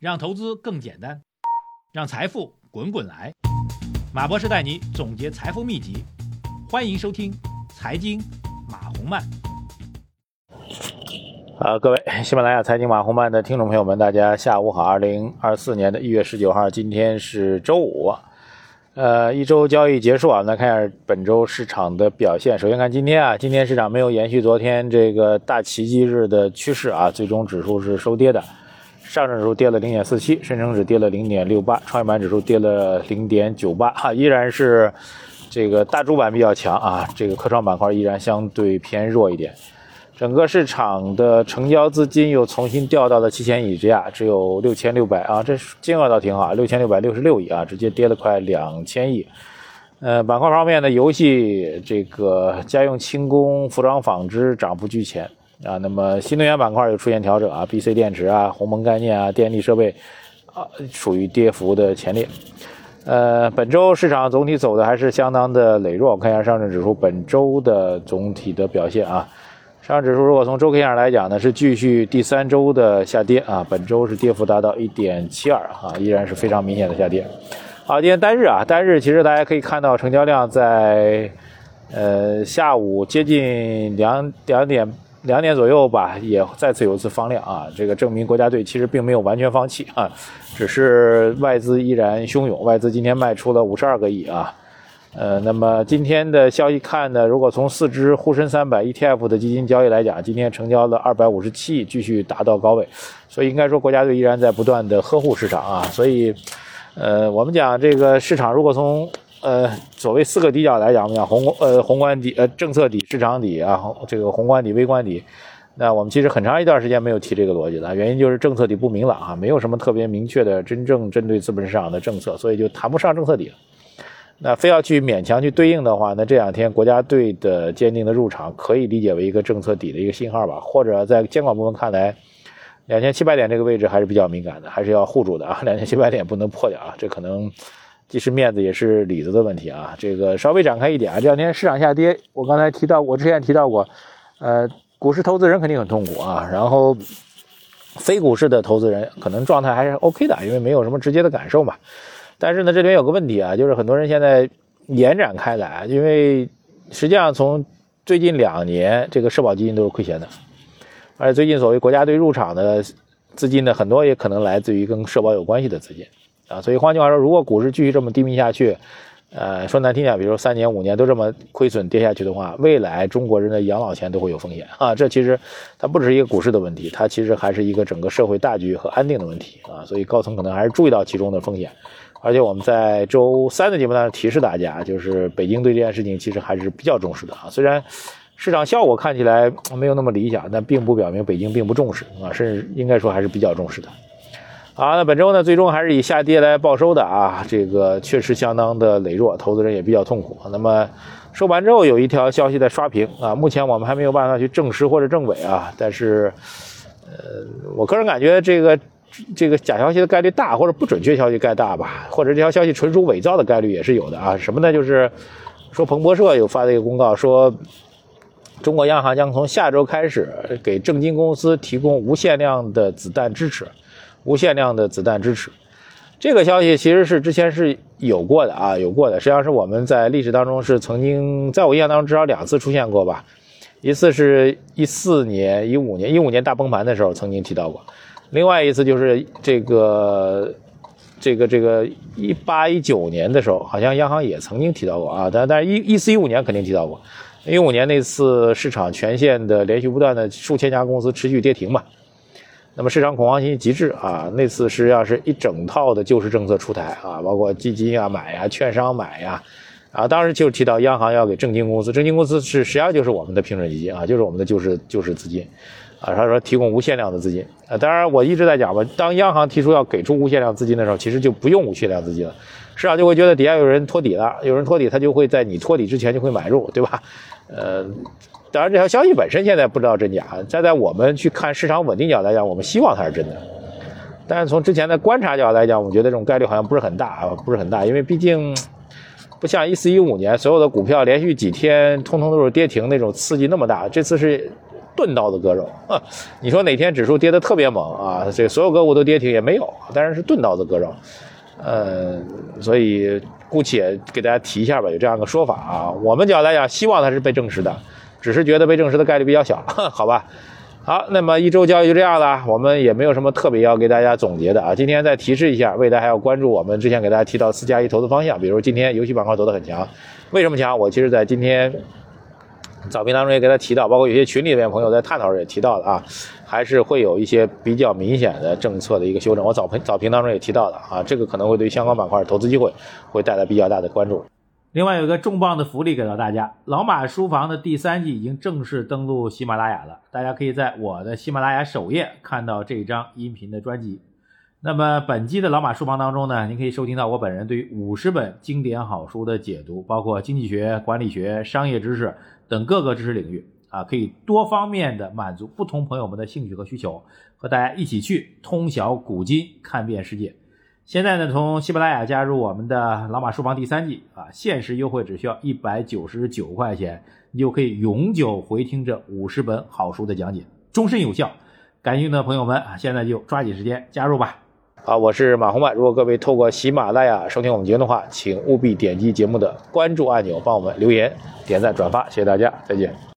让投资更简单，让财富滚滚来。马博士带你总结财富秘籍，欢迎收听《财经马红漫》。好，各位喜马拉雅财经马红漫的听众朋友们，大家下午好。二零二四年的一月十九号，今天是周五，呃，一周交易结束啊，我们来看一下本周市场的表现。首先看今天啊，今天市场没有延续昨天这个大奇迹日的趋势啊，最终指数是收跌的。上证指数跌了零点四七，深成指跌了零点六八，创业板指数跌了零点九八，哈，依然是这个大主板比较强啊，这个科创板块依然相对偏弱一点。整个市场的成交资金又重新掉到了七千亿之下，只有六千六百啊，这金额倒挺好，六千六百六十六亿啊，直接跌了快两千亿。呃，板块方面的游戏，这个家用轻工、服装纺织涨幅居前。啊，那么新能源板块又出现调整啊，B C 电池啊、鸿蒙概念啊、电力设备啊，属于跌幅的前列。呃，本周市场总体走的还是相当的羸弱。我看一下上证指数本周的总体的表现啊，上证指数如果从周 K 上来讲呢，是继续第三周的下跌啊，本周是跌幅达到一点七二啊，依然是非常明显的下跌。好，今天单日啊，单日其实大家可以看到成交量在呃下午接近两两点。两点左右吧，也再次有一次放量啊，这个证明国家队其实并没有完全放弃啊，只是外资依然汹涌，外资今天卖出了五十二个亿啊，呃，那么今天的消息看呢，如果从四只沪深三百 ETF 的基金交易来讲，今天成交了二百五十七亿，继续达到高位，所以应该说国家队依然在不断的呵护市场啊，所以，呃，我们讲这个市场如果从呃，所谓四个底角来讲，我们讲宏呃宏观底、呃政策底、市场底啊，这个宏观底、微观底。那我们其实很长一段时间没有提这个逻辑了，原因就是政策底不明朗啊，没有什么特别明确的真正针对资本市场的政策，所以就谈不上政策底了。那非要去勉强去对应的话，那这两天国家队的坚定的入场，可以理解为一个政策底的一个信号吧？或者在监管部门看来，两千七百点这个位置还是比较敏感的，还是要护住的啊，两千七百点不能破掉啊，这可能。既是面子也是里子的问题啊！这个稍微展开一点啊，这两天市场下跌，我刚才提到，我之前提到过，呃，股市投资人肯定很痛苦啊，然后非股市的投资人可能状态还是 OK 的，因为没有什么直接的感受嘛。但是呢，这里面有个问题啊，就是很多人现在延展开来，因为实际上从最近两年，这个社保基金都是亏钱的，而且最近所谓国家队入场的资金呢，很多也可能来自于跟社保有关系的资金。啊，所以换句话说，如果股市继续这么低迷下去，呃，说难听点，比如说三年五年都这么亏损跌下去的话，未来中国人的养老钱都会有风险啊。这其实它不只是一个股市的问题，它其实还是一个整个社会大局和安定的问题啊。所以高层可能还是注意到其中的风险，而且我们在周三的节目当中提示大家，就是北京对这件事情其实还是比较重视的啊。虽然市场效果看起来没有那么理想，但并不表明北京并不重视啊，甚至应该说还是比较重视的。好，那本周呢，最终还是以下跌来报收的啊，这个确实相当的羸弱，投资人也比较痛苦。那么收盘之后有一条消息在刷屏啊，目前我们还没有办法去证实或者证伪啊，但是呃，我个人感觉这个这个假消息的概率大，或者不准确消息概大吧，或者这条消息纯属伪造的概率也是有的啊。什么呢？就是说彭博社有发的一个公告说，中国央行将从下周开始给证金公司提供无限量的子弹支持。无限量的子弹支持，这个消息其实是之前是有过的啊，有过的。实际上是我们在历史当中是曾经，在我印象当中至少两次出现过吧。一次是一四年、一五年、一五年大崩盘的时候曾经提到过，另外一次就是这个、这个、这个一八一九年的时候，好像央行也曾经提到过啊。但但是一一四一五年肯定提到过，一五年那次市场全线的连续不断的数千家公司持续跌停嘛。那么市场恐慌性极致啊！那次实际上是一整套的救市政策出台啊，包括基金啊买呀、券商买呀，啊，当时就提到央行要给证金公司，证金公司是实际上就是我们的平准基金啊，就是我们的救市救市资金，啊，他说提供无限量的资金啊。当然我一直在讲吧，当央行提出要给出无限量资金的时候，其实就不用无限量资金了，市场就会觉得底下有人托底了，有人托底，他就会在你托底之前就会买入，对吧？呃。当然，这条消息本身现在不知道真假。站在我们去看市场稳定角来讲，我们希望它是真的。但是从之前的观察角来讲，我觉得这种概率好像不是很大啊，不是很大。因为毕竟不像一四一五年所有的股票连续几天通通都是跌停那种刺激那么大。这次是钝刀的割肉。你说哪天指数跌得特别猛啊，这所有个股都跌停也没有，当然是钝刀子割肉。呃，所以姑且给大家提一下吧，有这样一个说法啊。我们角度来讲，希望它是被证实的，只是觉得被证实的概率比较小，好吧？好，那么一周交易就这样了，我们也没有什么特别要给大家总结的啊。今天再提示一下，未来还要关注我们之前给大家提到四加一投资方向，比如今天游戏板块走得很强，为什么强？我其实在今天早评当中也给他提到，包括有些群里面朋友在探讨时也提到了啊，还是会有一些比较明显的政策的一个修正。我早评早评当中也提到了啊，这个可能会对相关板块投资机会会带来比较大的关注。另外有个重磅的福利给到大家，老马书房的第三季已经正式登陆喜马拉雅了，大家可以在我的喜马拉雅首页看到这张音频的专辑。那么本期的老马书房当中呢，您可以收听到我本人对于五十本经典好书的解读，包括经济学、管理学、商业知识等各个知识领域啊，可以多方面的满足不同朋友们的兴趣和需求，和大家一起去通晓古今，看遍世界。现在呢，从喜马拉雅加入我们的老马书房第三季啊，限时优惠只需要一百九十九块钱，你就可以永久回听这五十本好书的讲解，终身有效。感兴趣的朋友们啊，现在就抓紧时间加入吧。好，我是马红曼。如果各位透过喜马拉雅收听我们节目的话，请务必点击节目的关注按钮，帮我们留言、点赞、转发，谢谢大家，再见。